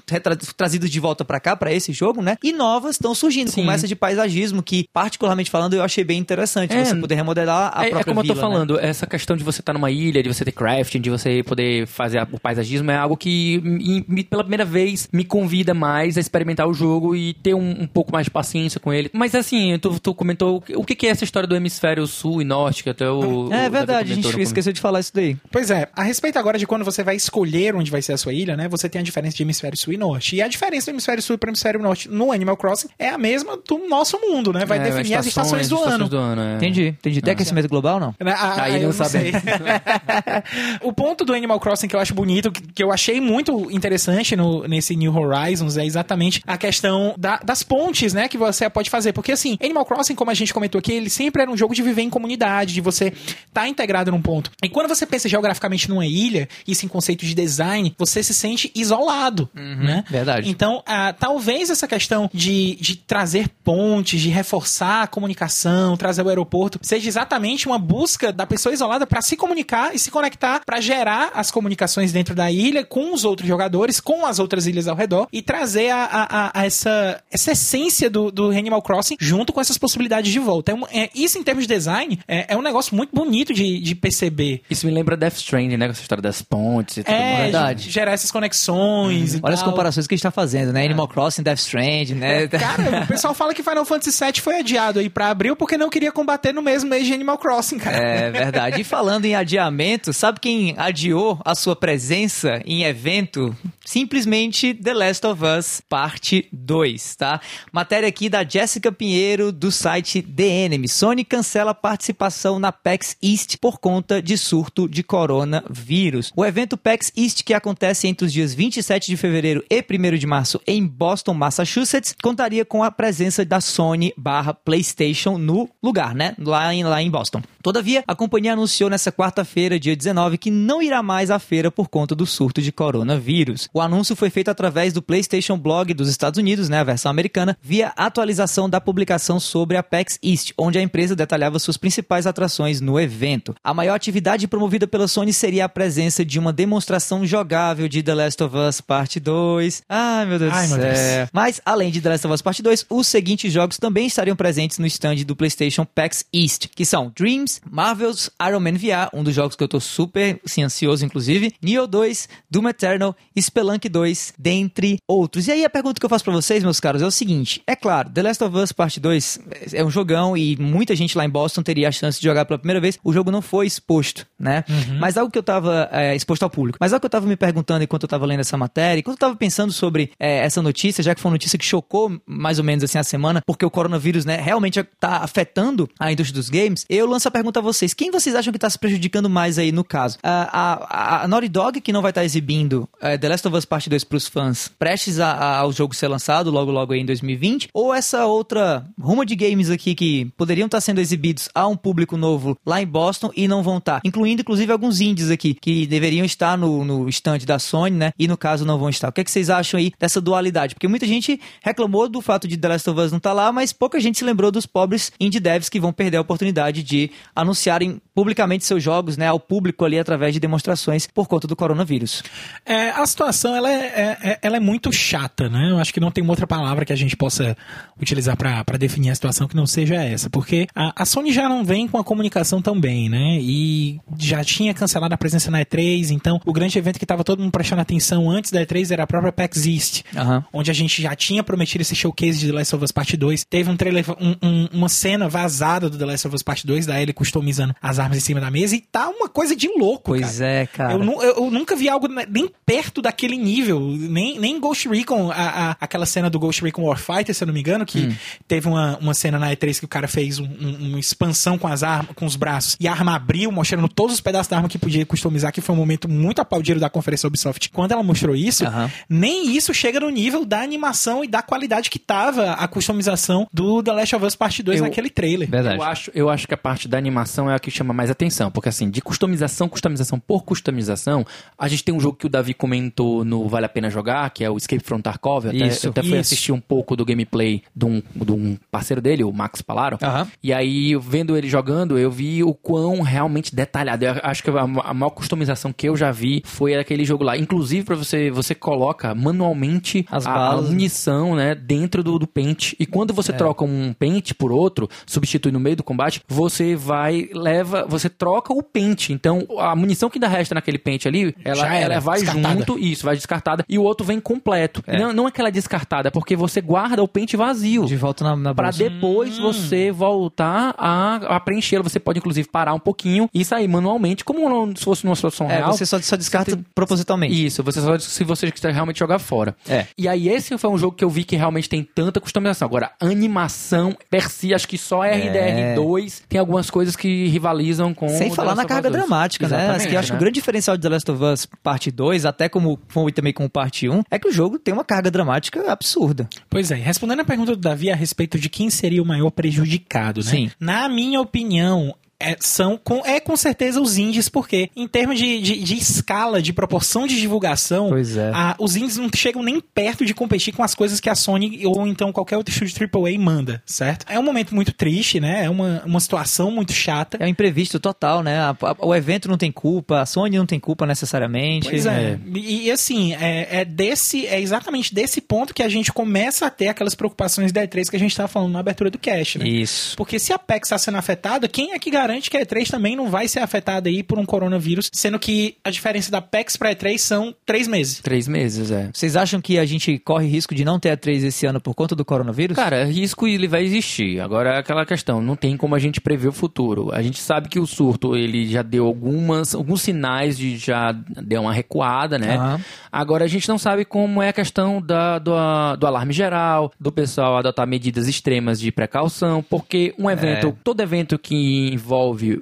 trazidos de volta pra cá, pra esse jogo, né? E novas estão surgindo, Sim. como essa de paisagismo, que, particularmente falando, eu achei bem interessante. É, você poder remodelar a é, própria é como eu tô vila, né? falando, essa questão de você estar numa ilha, de você ter crafting, de você poder fazer o paisagismo é algo que me- pela primeira vez me convida mais a experimentar o jogo e ter um, um pouco mais de paciência com ele. Mas assim, tu, tu comentou o que, que é essa história do hemisfério sul e norte, que até o. o É verdade, a gente esqueceu de falar isso daí. Pois é, a respeito agora de quando você vai escolher onde vai ser a sua ilha, né? Você tem a diferença de hemisfério sul e norte. E a diferença do hemisfério sul para o hemisfério norte no Animal Crossing é a mesma do nosso mundo, né? Vai É, definir as estações do ano. do ano é. Entendi, entendi. Tem aquecimento global, não? Né? Ah, Aí eu não o ponto do Animal Crossing que eu acho bonito, que, que eu achei muito interessante no, nesse New Horizons, é exatamente a questão da- das pontes, né, que você pode fazer. Porque, assim, Animal Crossing, como a gente comentou aqui, ele sempre era um jogo de viver em comunidade, de você estar tá integrado num ponto. E quando você pensa geograficamente numa ilha, isso em conceito de design, você se sente isolado, né? verdade. Então, ah, talvez essa questão de, de trazer pontes, de reforçar a comunicação, trazer o aeroporto, seja exatamente uma busca da pessoa isolada para se comunicar e se conectar para gerar as comunicações dentro da ilha com os outros jogadores, com as outras ilhas ao redor e trazer a, a- a- a essa, essa essência do, do Animal Crossing junto com essas possibilidades de volta. É um- é- isso, em termos de design, é, é um negócio muito bonito de, de perceber. Isso me lembra Death Stranding, né? Com essa história das pontes e tudo É, mais. verdade. de gerar essas conexões. e Olha as tal. comparações que a gente tá fazendo, né? Animal Crossing, Death Strand, né? Cara, o pessoal fala que Final Fantasy VII foi adiado aí pra abril porque não queria combater no mesmo mês de Animal Crossing, cara. É verdade. E falando em adiamento, sabe quem adiou a sua presença em evento? Simplesmente The Last of Us Parte 2, tá? Matéria aqui da Jéssica Pinheiro do site The Enemy. Sony cancela participação na PAX East por conta de surto de coronavírus. O evento PAX East, que acontece entre os dias 27 de fevereiro e 1 de março em Boston, Massachusetts, contaria com a presença da Sony barra PlayStation no lugar, né? Lá em, lá em Boston. Todavia, a companhia anunciou nessa quarta-feira, dia 19, que não irá mais à feira por conta do surto de coronavírus. O anúncio foi feito através do PlayStation Blog dos Estados Unidos, né, a versão americana, via atualização da publicação sobre a PAX East, onde a empresa detalhava suas principais atrações no evento. A maior atividade promovida pela Sony seria a presença de uma demonstração jogável de The Last of Us Parte 2. Ai, meu Deus Ai, do céu. Deus. Mas, além de The Last of Us Part 2, os seguintes jogos também estariam presentes no stand do PlayStation PAX East, que são Dreams, Marvel's Iron Man VR, um dos jogos que eu tô super assim, ansioso, inclusive, Neo 2, Doom Eternal, Spelunk 2, dentre outros. E aí a pergunta que eu faço pra vocês, meus caros, é o seguinte: é claro, The Last of Us Part 2 é um jogão e muita gente lá em Boston teria a chance de jogar pela primeira vez. O jogo não foi exposto, né? Mas algo que eu tava é, exposto ao público. Mas algo que eu tava me perguntando enquanto eu tava lendo essa matéria, enquanto eu tava pensando sobre é, essa notícia, já que foi uma notícia que chocou mais ou menos assim a semana, porque o coronavírus, né, realmente tá afetando a indústria dos games, eu lanço a pergunta a vocês: quem vocês acham que tá se prejudicando mais aí no caso? A, a, a Naughty Dog, que não vai estar exibindo é, The Last of Us Part 2 pros fãs, prestes a, a- ao jogo ser lançado logo logo aí em 2020, ou essa outra ruma de games aqui que poderiam estar sendo exibidos a um público novo lá em Boston e não vão estar, incluindo inclusive alguns indies aqui que deveriam estar no, no stand da Sony, né? E no caso não vão estar. O que, é que vocês acham aí dessa dualidade? Porque muita gente reclamou do fato de The Last of Us não estar lá, mas pouca gente se lembrou dos pobres indie devs que vão perder a oportunidade de anunciarem publicamente seus jogos, né, ao público ali através de demonstrações por conta do coronavírus. É, a situação ela é, é- é- ela é muito chata, né? Eu acho que não tem uma outra palavra que a gente possa utilizar pra pra definir a situação que não seja essa, porque a, a Sony já não vem com a comunicação tão bem, né? E já tinha cancelado a presença na E3, então o grande evento que estava todo mundo prestando atenção antes da E3 era a própria PAX East, Aham. onde a gente já tinha prometido esse showcase de The Last of Us Part 2. Teve um trailer, um- um- uma cena vazada do The Last of Us Part 2, da Ellie customizando as armas em cima da mesa, e tá uma coisa de louco, cara. Pois é, cara. Eu, eu- eu nunca vi algo ne- nem perto daquele nível. Nem, nem Ghost Recon, a- a- aquela cena do Ghost Recon Warfighter, se eu não me engano, que Hum. teve uma, uma cena na E3 que o cara fez um- um- uma expansão com as armas, com os braços, e a arma abriu, mostrando todos os pedaços da arma que podia customizar, que foi um momento muito aplaudido da conferência Ubisoft. Quando ela mostrou isso, Aham. nem isso chega no nível da animação e da qualidade que tava a customização do The Last of Us Part 2 Eu- naquele trailer. Verdade. Eu acho, eu acho que a parte da animação é a que chama mais atenção, porque assim, de customização, customização por customização, a gente tem um jogo que o Davi comentou no Vale a Pena Jogar, que é o Escape from Tarkov. Eu até, Isso, eu até fui isso. assistir um pouco do gameplay de um, de um parceiro dele, o Max Palaro. E aí, vendo ele jogando, eu vi o quão realmente detalhado. Eu acho que a, a maior customização que eu já vi foi aquele jogo lá. Inclusive, pra você, você coloca manualmente As a, a munição, né, dentro do, do pente. E quando você troca um pente por outro, substitui no meio do combate, você vai, leva, você troca o pente. Então, a munição que ainda resta naquele pente ali, ela, ela vai descartada. junto, isso, vai descartada, e o outro vem completo. Não, não é aquela descartada, é porque você guarda o pente vazio. De volta na, na Pra bolsa. depois você voltar a, a preenchê-lo. Você pode, inclusive, parar um pouquinho e sair manualmente, como não- se fosse numa situação É, real. você só, só descarta propositalmente. Isso, você só se você quiser realmente jogar fora. É. E aí, esse foi um jogo que eu vi que realmente tem tanta customização. Agora, animação, per si, acho que só RDR2 tem algumas coisas que rivalizam com. Sem falar na carga Us 2. dramática, né? Exatamente, Acho que, acho que né? o grande diferencial de The Last of Us parte 2, até como foi também com o parte 1, é que o jogo tem uma carga dramática absurda. Pois é, respondendo a pergunta do Davi a respeito de quem seria o maior prejudicado, né? Sim. Na minha opinião, é, são com, é com certeza os indies, porque em termos de, de, de escala, de proporção de divulgação, é. a- os indies não chegam nem perto de competir com as coisas que a Sony ou então qualquer outro estúdio AAA manda, certo? É um momento muito triste, né? É uma, uma situação muito chata. É um imprevisto total, né? A- a- o evento não tem culpa, a Sony não tem culpa necessariamente. Pois é. E, e, assim, é, é desse, é exatamente desse ponto que a gente começa a ter aquelas preocupações da E3 que a gente estava falando na abertura do cast, né? Isso. Porque se a PEX está sendo afetada, quem é que garante que a E3 também não vai ser afetada aí por um coronavírus, sendo que a diferença da PEX para a E3 são três meses. Três meses, é. Vocês acham que a gente corre risco de não ter a 3 esse ano por conta do coronavírus? Cara, risco ele vai existir. Agora é aquela questão, não tem como a gente prever o futuro. A gente sabe que o surto ele já deu algumas, alguns sinais de já deu uma recuada, né? Aham. Agora a gente não sabe como é a questão da, do, do alarme geral, do pessoal adotar medidas extremas de precaução, porque um evento, todo evento que envolve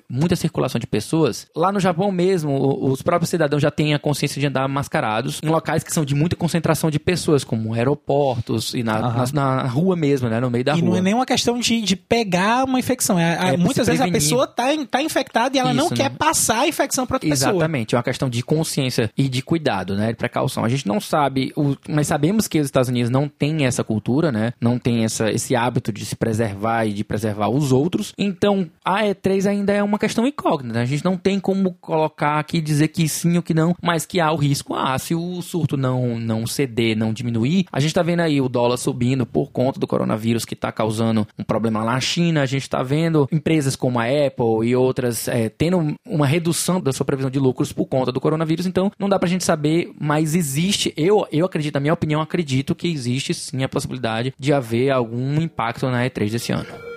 muita circulação de pessoas, lá no Japão mesmo, os próprios cidadãos já têm a consciência de andar mascarados em locais que são de muita concentração de pessoas, como aeroportos e na, Aham. na, na rua mesmo, né? No meio da e rua. não é nem uma questão de, de pegar uma infecção. É, a- É, muitas vezes a prevenir. pessoa tá, tá infectada e ela não Isso, quer né? passar a infecção para outra pessoa. Exatamente, é uma questão de consciência e de cuidado, né? De precaução. A gente não sabe, o- mas sabemos que os Estados Unidos não têm essa cultura, né? Não tem essa, esse hábito de se preservar e de preservar os outros. Então, a E3 ainda é uma questão incógnita. A gente não tem como colocar aqui dizer que sim ou que não, mas que há o risco. Ah, se o surto não, não ceder, não diminuir, a gente tá vendo aí o dólar subindo por conta do coronavírus que tá causando um problema lá na China. A gente tá vendo empresas como a Apple e outras é, tendo uma redução da sua previsão de lucros por conta do coronavírus. Então, não dá pra gente saber, mas existe, eu, eu acredito, na minha opinião, acredito que existe sim a possibilidade de haver algum impacto na E3 desse ano.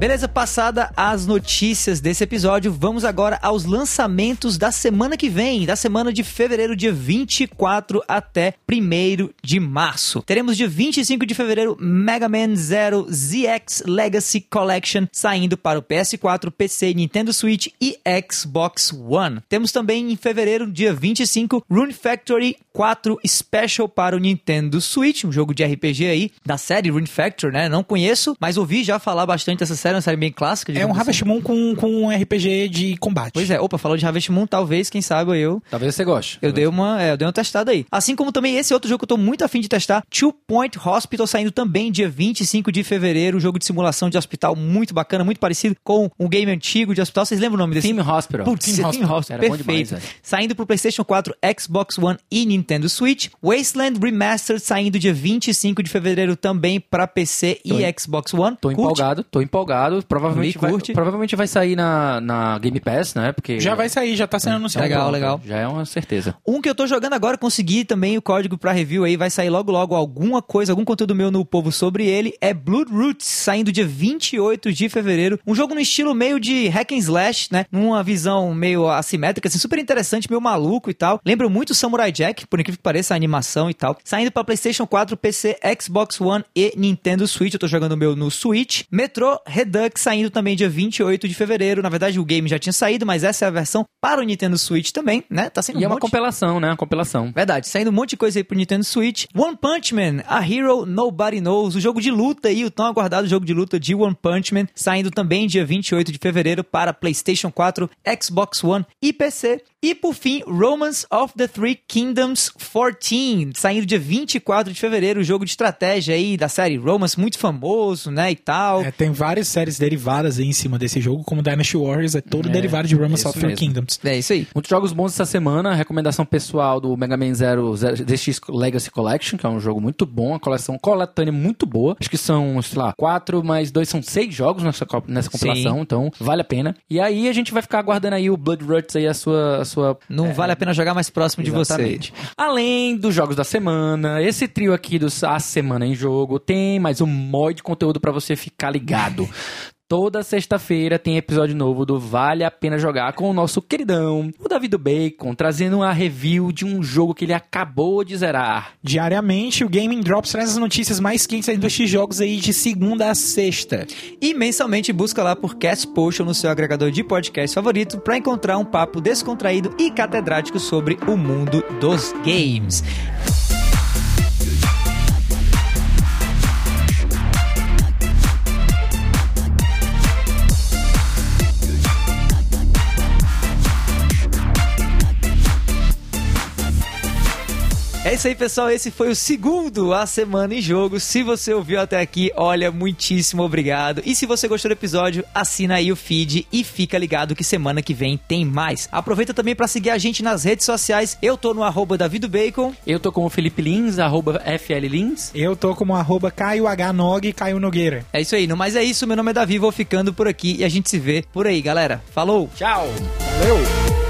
Beleza, passada as notícias desse episódio, vamos agora aos lançamentos da semana que vem, da semana de fevereiro, dia 24 até 1 de março. Teremos dia 25 de fevereiro Mega Man Zero ZX Legacy Collection saindo para o PS4, PC, Nintendo Switch e Xbox One. Temos também em fevereiro, dia 25, Rune Factory 4 Special para o Nintendo Switch, um jogo de RPG aí da série Rune Factory, né? Não conheço, mas ouvi já falar bastante dessa série, uma série bem clássica. É um assim. Harvest Moon com, com um RPG de combate. Pois é, opa, falou de Harvest Moon, talvez, quem sabe eu. Talvez você goste. Eu dei uma, é, eu dei uma testada aí. Assim como também esse outro jogo que eu tô muito afim de testar, Two Point Hospital, saindo também dia 25 de fevereiro, um jogo de simulação de hospital muito bacana, muito parecido com um game antigo de hospital. Vocês lembram o nome desse? Team Hospital. Putz, Team Team Hospital. Hospital, Era bom perfeito. demais, saindo pro PlayStation 4, Xbox One e Nintendo Switch. Wasteland Remastered saindo dia 25 de fevereiro também pra PC Tô e em- Xbox One. Tô Curte? empolgado, tô empolgado. Provavelmente, Me vai, provavelmente vai sair na, na Game Pass, né? Porque Já vai sair, já tá sendo anunciado. Legal, Pronto, legal. Já é uma certeza. Um que eu tô jogando agora, consegui também o código pra review aí, vai sair logo logo alguma coisa, algum conteúdo meu no povo sobre ele. É Blood Roots, saindo dia 28 de fevereiro. Um jogo no estilo meio de hack and slash, né? Numa visão meio assimétrica, assim, super interessante, meio maluco e tal. Lembra muito Samurai Jack, por incrível que pareça, a animação e tal. Saindo pra PlayStation 4, PC, Xbox One e Nintendo Switch. Eu tô jogando o meu no Switch. Metro Duck saindo também dia 28 de fevereiro. Na verdade, o game já tinha saído, mas essa é a versão para o Nintendo Switch também, né? Tá sendo E um é uma monte- compilação, né? Uma compilação. Verdade, saindo um monte de coisa aí pro Nintendo Switch. One Punch Man, A Hero Nobody Knows, o jogo de luta aí, o tão aguardado jogo de luta de One Punch Man, saindo também dia 28 de fevereiro para PlayStation 4, Xbox One e PC. E por fim, Romance of the Three Kingdoms 14, saindo dia 24 de fevereiro, o jogo de estratégia aí da série Romance, muito famoso, né, e tal. É, tem várias séries derivadas aí em cima desse jogo, como Dynasty Warriors, é todo derivado de of Three mesmo. Kingdoms. É isso aí. Muitos jogos bons essa semana. Recomendação pessoal do Mega Man Zero, Zero DX Legacy Collection, que é um jogo muito bom, uma coleção coletânea muito boa. Acho que são, sei lá, quatro mais dois são seis jogos nessa, nessa compilação, Sim. então vale a pena. E aí a gente vai ficar aguardando aí o Blood Ruts aí, a sua. A sua Não vale a pena jogar mais próximo de você. Exatamente. Além dos jogos da semana, esse trio aqui dos A Semana em Jogo tem mais um monte de conteúdo pra você ficar ligado. Toda sexta-feira tem episódio novo do Vale a Pena Jogar com o nosso queridão, o Davi do Bacon, trazendo uma review de um jogo que ele acabou de zerar. Diariamente, o Gaming Drops traz as notícias mais quentes de jogos aí de segunda a sexta. E mensalmente busca lá por Cast Potion no seu agregador de podcast favorito para encontrar um papo descontraído e catedrático sobre o mundo dos games. É isso aí, pessoal. Esse foi o segundo A Semana em Jogo. Se você ouviu até aqui, olha, muitíssimo obrigado. E se você gostou do episódio, assina aí o feed e fica ligado que semana que vem tem mais. Aproveita também para seguir a gente nas redes sociais. Eu tô no arroba davidobacon. Eu tô com o Felipe Lins, arroba FL Lins. Eu tô como arroba Caio H. Nog, Caio Nogueira. É isso aí. No mais é isso. Meu nome é Davi, vou ficando por aqui e a gente se vê por aí, galera. Falou! Tchau! Valeu!